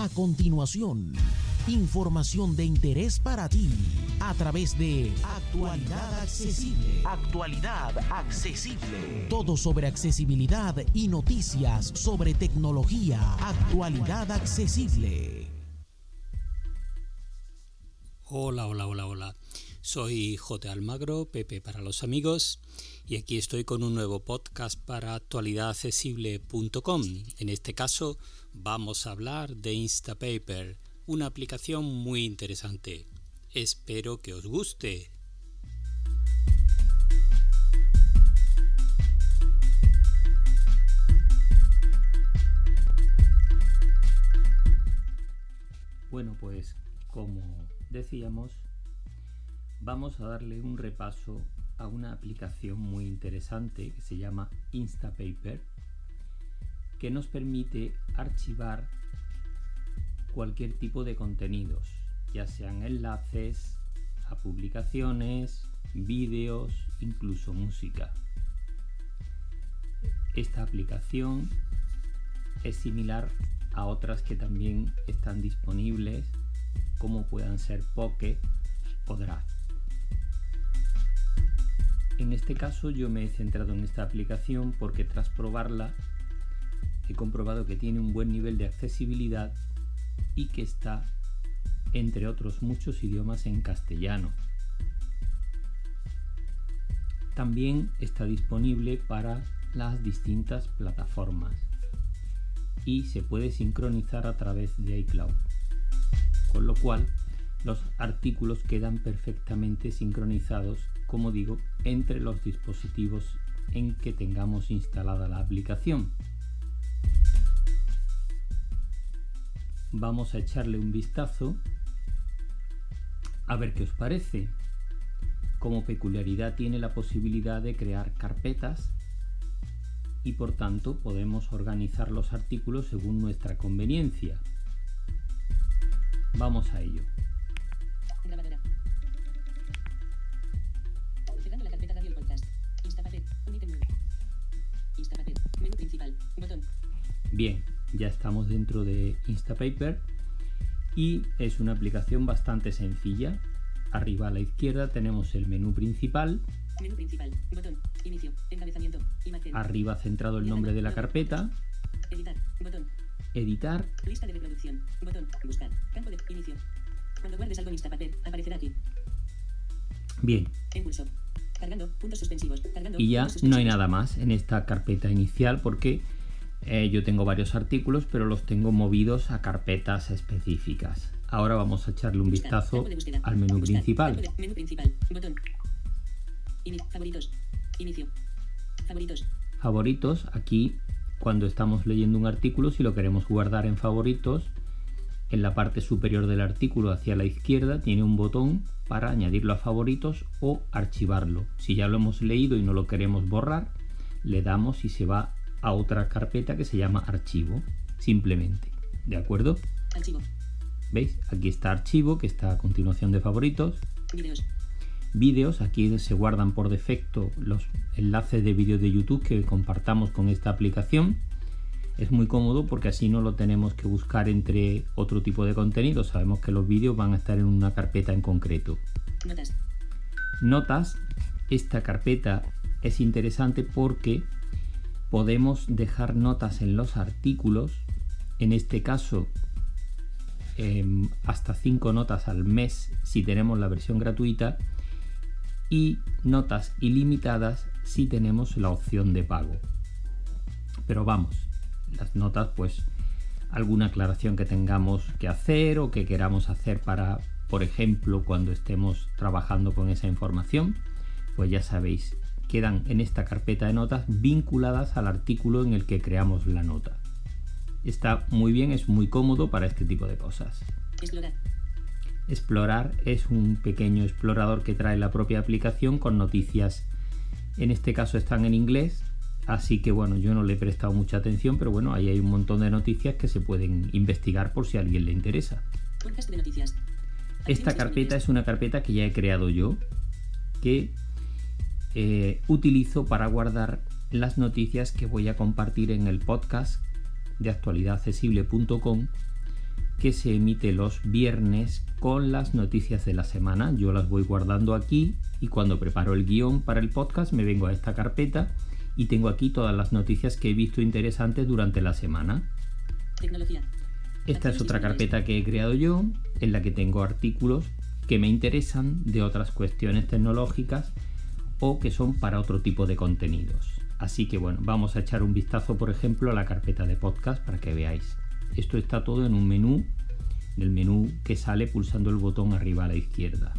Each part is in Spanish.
A continuación, información de interés para ti a través de Actualidad Accesible. Actualidad Accesible. Todo sobre accesibilidad y noticias sobre tecnología. Actualidad Accesible. Hola, hola, hola, hola. Soy J. Almagro, Pepe para los amigos, y aquí estoy con un nuevo podcast para actualidadaccesible.com. En este caso vamos a hablar de Instapaper, una aplicación muy interesante. Espero que os guste. Bueno, pues como decíamos, vamos a darle un repaso a una aplicación muy interesante que se llama Instapaper, que nos permite archivar cualquier tipo de contenidos, ya sean enlaces a publicaciones, vídeos, incluso música. Esta aplicación es similar a otras que también están disponibles, como puedan ser Pocket o Draft. En este caso yo me he centrado en esta aplicación porque tras probarla he comprobado que tiene un buen nivel de accesibilidad y que está, entre otros muchos idiomas, en castellano. También está disponible para las distintas plataformas y se puede sincronizar a través de iCloud, con lo cual los artículos quedan perfectamente sincronizados como digo, entre los dispositivos en que tengamos instalada la aplicación. Vamos a echarle un vistazo a ver qué os parece. Como peculiaridad tiene la posibilidad de crear carpetas y por tanto podemos organizar los artículos según nuestra conveniencia. Vamos a ello. Bien, ya estamos dentro de Instapaper y es una aplicación bastante sencilla. Arriba a la izquierda tenemos el menú principal. Menú principal, botón, inicio, encabezamiento, imagen. Arriba centrado el nombre de la carpeta. Editar, botón. Editar. Lista de reproducción, botón, buscar, campo de inicio. Cuando guardes algo en Instapaper, aparecerá aquí. Bien. Impulso. Cargando, puntos suspensivos. Cargando, y ya no hay nada más en esta carpeta inicial porque eh, yo tengo varios artículos, pero los tengo movidos a carpetas específicas. Ahora vamos a echarle un vistazo al menú principal. Menú principal. Botón. Favoritos. Inicio. Favoritos. Favoritos. Aquí, cuando estamos leyendo un artículo, si lo queremos guardar en favoritos, en la parte superior del artículo hacia la izquierda tiene un botón para añadirlo a favoritos o archivarlo. Si ya lo hemos leído y no lo queremos borrar, le damos y se va a otra carpeta que se llama archivo, simplemente. ¿De acuerdo? Archivo. ¿Veis? Aquí está archivo, que está a continuación de favoritos. Vídeos. Vídeos, aquí se guardan por defecto los enlaces de vídeos de YouTube que compartamos con esta aplicación. Es muy cómodo porque así no lo tenemos que buscar entre otro tipo de contenido. Sabemos que los vídeos van a estar en una carpeta en concreto. Notas. Notas. Esta carpeta es interesante porque podemos dejar notas en los artículos, en este caso em, hasta 5 notas al mes si tenemos la versión gratuita y notas ilimitadas si tenemos la opción de pago. Pero vamos, las notas pues alguna aclaración que tengamos que hacer o que queramos hacer para, por ejemplo, cuando estemos trabajando con esa información, pues ya sabéis, quedan en esta carpeta de notas vinculadas al artículo en el que creamos la nota. Está muy bien, es muy cómodo para este tipo de cosas. Explorar. Explorar es un pequeño explorador que trae la propia aplicación con noticias. En este caso están en inglés, así que bueno, yo no le he prestado mucha atención, pero bueno, ahí hay un montón de noticias que se pueden investigar por si a alguien le interesa. Esta carpeta es una carpeta que ya he creado yo, que eh, utilizo para guardar las noticias que voy a compartir en el podcast de actualidadaccesible.com que se emite los viernes con las noticias de la semana. Yo las voy guardando aquí y cuando preparo el guion para el podcast me vengo a esta carpeta y tengo aquí todas las noticias que he visto interesantes durante la semana. Tecnología. Esta es otra carpeta que he creado yo en la que tengo artículos que me interesan de otras cuestiones tecnológicas o que son para otro tipo de contenidos. Así que bueno, vamos a echar un vistazo por ejemplo a la carpeta de podcast para que veáis. Esto está todo en un menú, en el menú que sale pulsando el botón arriba a la izquierda.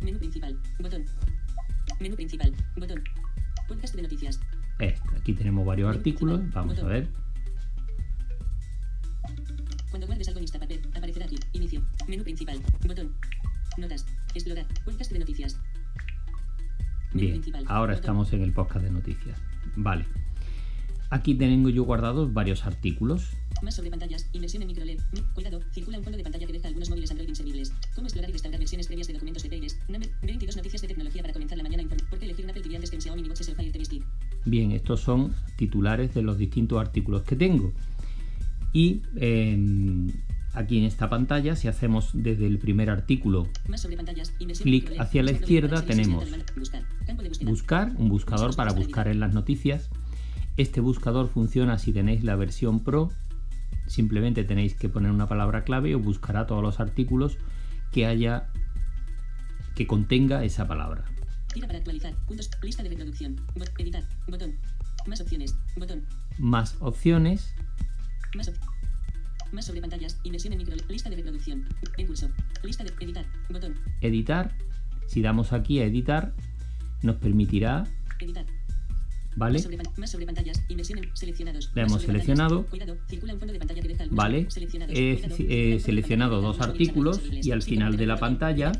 Menú principal. Botón. Menú principal. Botón. Podcast de noticias. Este, aquí tenemos varios artículos, vamos a ver. Cuando guardes algo en Instapaper, aparecerá aquí. Inicio. Menú principal. Botón. Notas. Explorar. Podcast de noticias. Bien, ahora estamos en el podcast de noticias. Vale. Aquí tengo yo guardados varios artículos. Más sobre pantallas. Inversión en microLED. Mi- Cuidado. Circula un fondo de pantalla que deja algunos móviles Android inservibles. Cómo explorar y restaurar versiones previas de documentos. Number 22 noticias de tecnología para comenzar la mañana. ¿Por qué elegir un Apple TV antes que un Xiaomi Mi Watch es el Fire TV Stick? Bien, estos son titulares de los distintos artículos que tengo. Y eh, aquí en esta pantalla, si hacemos desde el primer artículo Clic hacia la izquierda tenemos en Buscar. Un buscador para buscar en las noticias. Este buscador funciona si tenéis la versión Pro. Simplemente tenéis que poner una palabra clave y os buscará todos los artículos que haya que contenga esa palabra. Tira para actualizar. Puntos. Lista de reproducción. Bot- editar. Botón. Más opciones. Botón. Más opciones, Más, op- más sobre pantallas. Inversión en micro. Lista de reproducción. Curso. Lista de editar. Botón. editar. Si damos aquí a editar, nos permitirá, Editar. ¿vale? Más sobre, más sobre pantallas. Inversión en seleccionados. La Más hemos seleccionado. Cuidado. Circula un fondo de pantalla que deja algunos Vale, he, fondo de seleccionado dos artículos y al final de la pantalla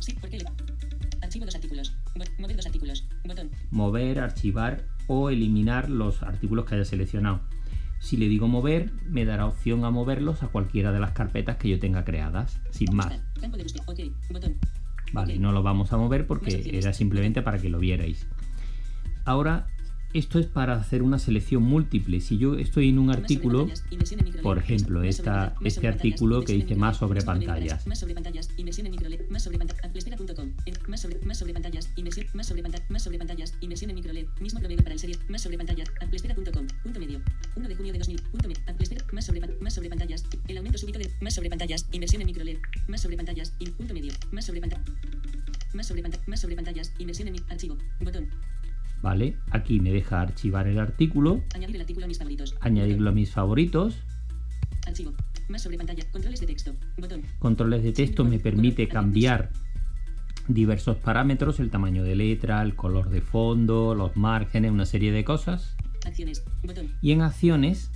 Sí, ¿por qué le- Archivo dos artículos. Mover dos artículos. Botón. mover, archivar o eliminar los artículos que haya seleccionado. Si le digo mover, me dará opción a moverlos a cualquiera de las carpetas que yo tenga creadas, sin más. Vale, no lo vamos a mover porque era simplemente para que lo vierais. Ahora, esto es para hacer una selección múltiple. Si yo estoy en un artículo, por ejemplo, esta- este artículo que dice más sobre pantallas. El serie, más sobre pantallas, amplespera.com, punto medio, 1 de junio de 2000, punto medio, amplespera, más sobre, pan- más sobre pantallas, el aumento súbito de, más sobre pantallas, inversión en microLED, más sobre pantallas, punto medio, más sobre pantallas, más sobre pantallas, más sobre pantallas, inversión en mi, archivo, botón, ¿vale? Aquí me deja archivar el artículo, añadir el artículo a mis favoritos, añadirlo a mis favoritos. archivo, más sobre pantalla, controles de texto, botón, Controles de texto me permite cambiar diversos parámetros, el tamaño de letra, el color de fondo, los márgenes, una serie de cosas. acciones, botón, Y en acciones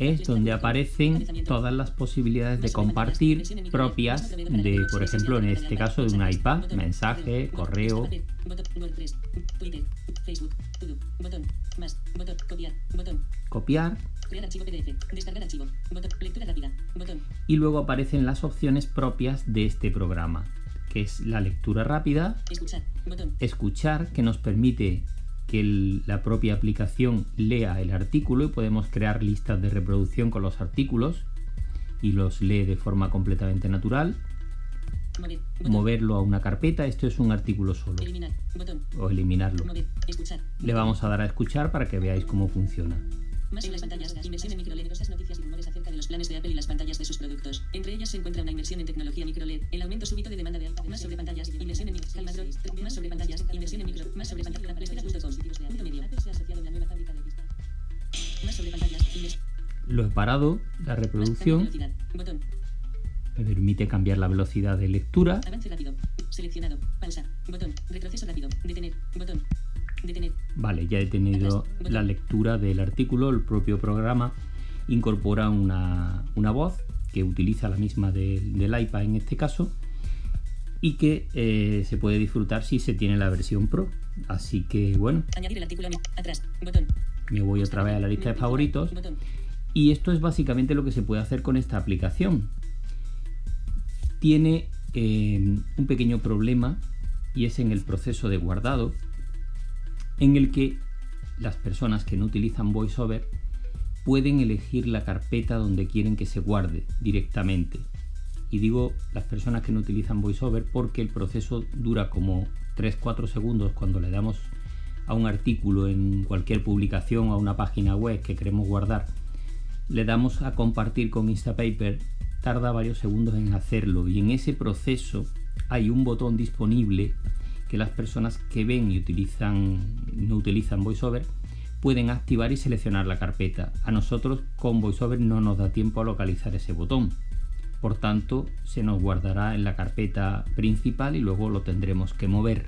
es donde aparecen todas las posibilidades de compartir propias de, por ejemplo, en este caso de un iPad, mensaje, correo. Copiar, y luego aparecen las opciones propias de este programa, que es la lectura rápida, escuchar, que nos permite que el- la propia aplicación lea el artículo y podemos crear listas de reproducción con los artículos y los lee de forma completamente natural, mover, moverlo a una carpeta, esto es un artículo solo, eliminar, botón, o eliminarlo. mover, Le vamos a dar a escuchar para que veáis cómo funciona. Más en las pantallas, inversión en microLED, cosas, noticias y rumores acerca de los planes de Apple y las pantallas de sus productos. Entre ellas se encuentra una inversión en tecnología microLED, el aumento súbito de demanda de alta, más sobre pantallas, inversión en micro, calma, más sobre pantallas, inversión en micro, más sobre pantallas, espera.com, punto medio, Apple. Se ha asociado en la nueva fábrica de cristal. Más sobre pantallas, Lo he parado, la reproducción. botón, me permite cambiar la velocidad de lectura. Avance rápido, seleccionado, pausa, botón, retroceso rápido, detener, botón, detener, Vale, ya he tenido la lectura del artículo, el propio programa incorpora una, una voz que utiliza la misma de- del iPad en este caso y que eh, se puede disfrutar si se tiene la versión Pro. Así que bueno, añadir el artículo atrás, botón, me voy otra vez a la lista de favoritos. Botón, y esto es básicamente lo que se puede hacer con esta aplicación. Tiene eh, un pequeño problema y es en el proceso de guardado en el que las personas que no utilizan VoiceOver pueden elegir la carpeta donde quieren que se guarde directamente. Y digo las personas que no utilizan VoiceOver porque el proceso dura como 3-4 segundos cuando le damos a un artículo en cualquier publicación o a una página web que queremos guardar. Le damos a compartir con Instapaper, tarda varios segundos en hacerlo y en ese proceso hay un botón disponible que las personas que ven y utilizan no utilizan VoiceOver pueden activar y seleccionar la carpeta. A nosotros con VoiceOver no nos da tiempo a localizar ese botón. Por tanto, se nos guardará en la carpeta principal y luego lo tendremos que mover.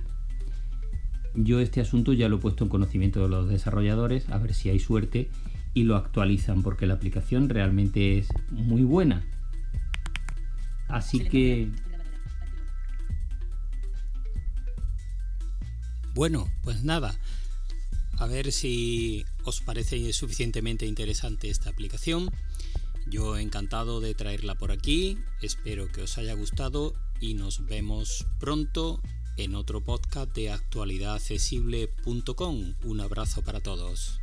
Yo este asunto ya lo he puesto en conocimiento de los desarrolladores, a ver si hay suerte y lo actualizan, porque la aplicación realmente es muy buena. Así que... Bueno, pues nada, a ver si os parece suficientemente interesante esta aplicación. Yo encantado de traerla por aquí, espero que os haya gustado y nos vemos pronto en otro podcast de actualidadaccesible.com. Un abrazo para todos.